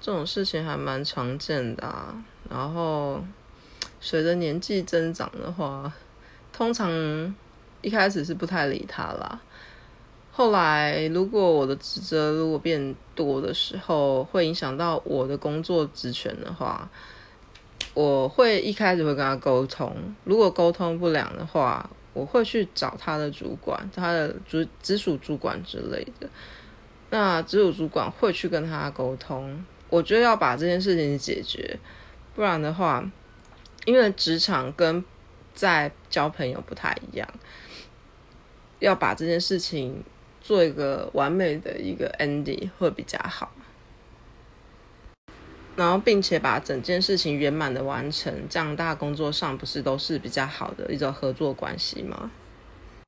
这种事情还蛮常见的啊。然后随着年纪增长的话，通常一开始是不太理他啦。后来如果我的职责如果变多的时候，会影响到我的工作职权的话，我会一开始会跟他沟通。如果沟通不良的话，我会去找他的主管，他的主直属主管之类的。那直属主管会去跟他沟通，我觉得要把这件事情解决，不然的话，因为职场跟在交朋友不太一样，要把这件事情做一个完美的一个 ending 会比较好，然后并且把整件事情圆满的完成，这样大家工作上不是都是比较好的一种合作关系吗？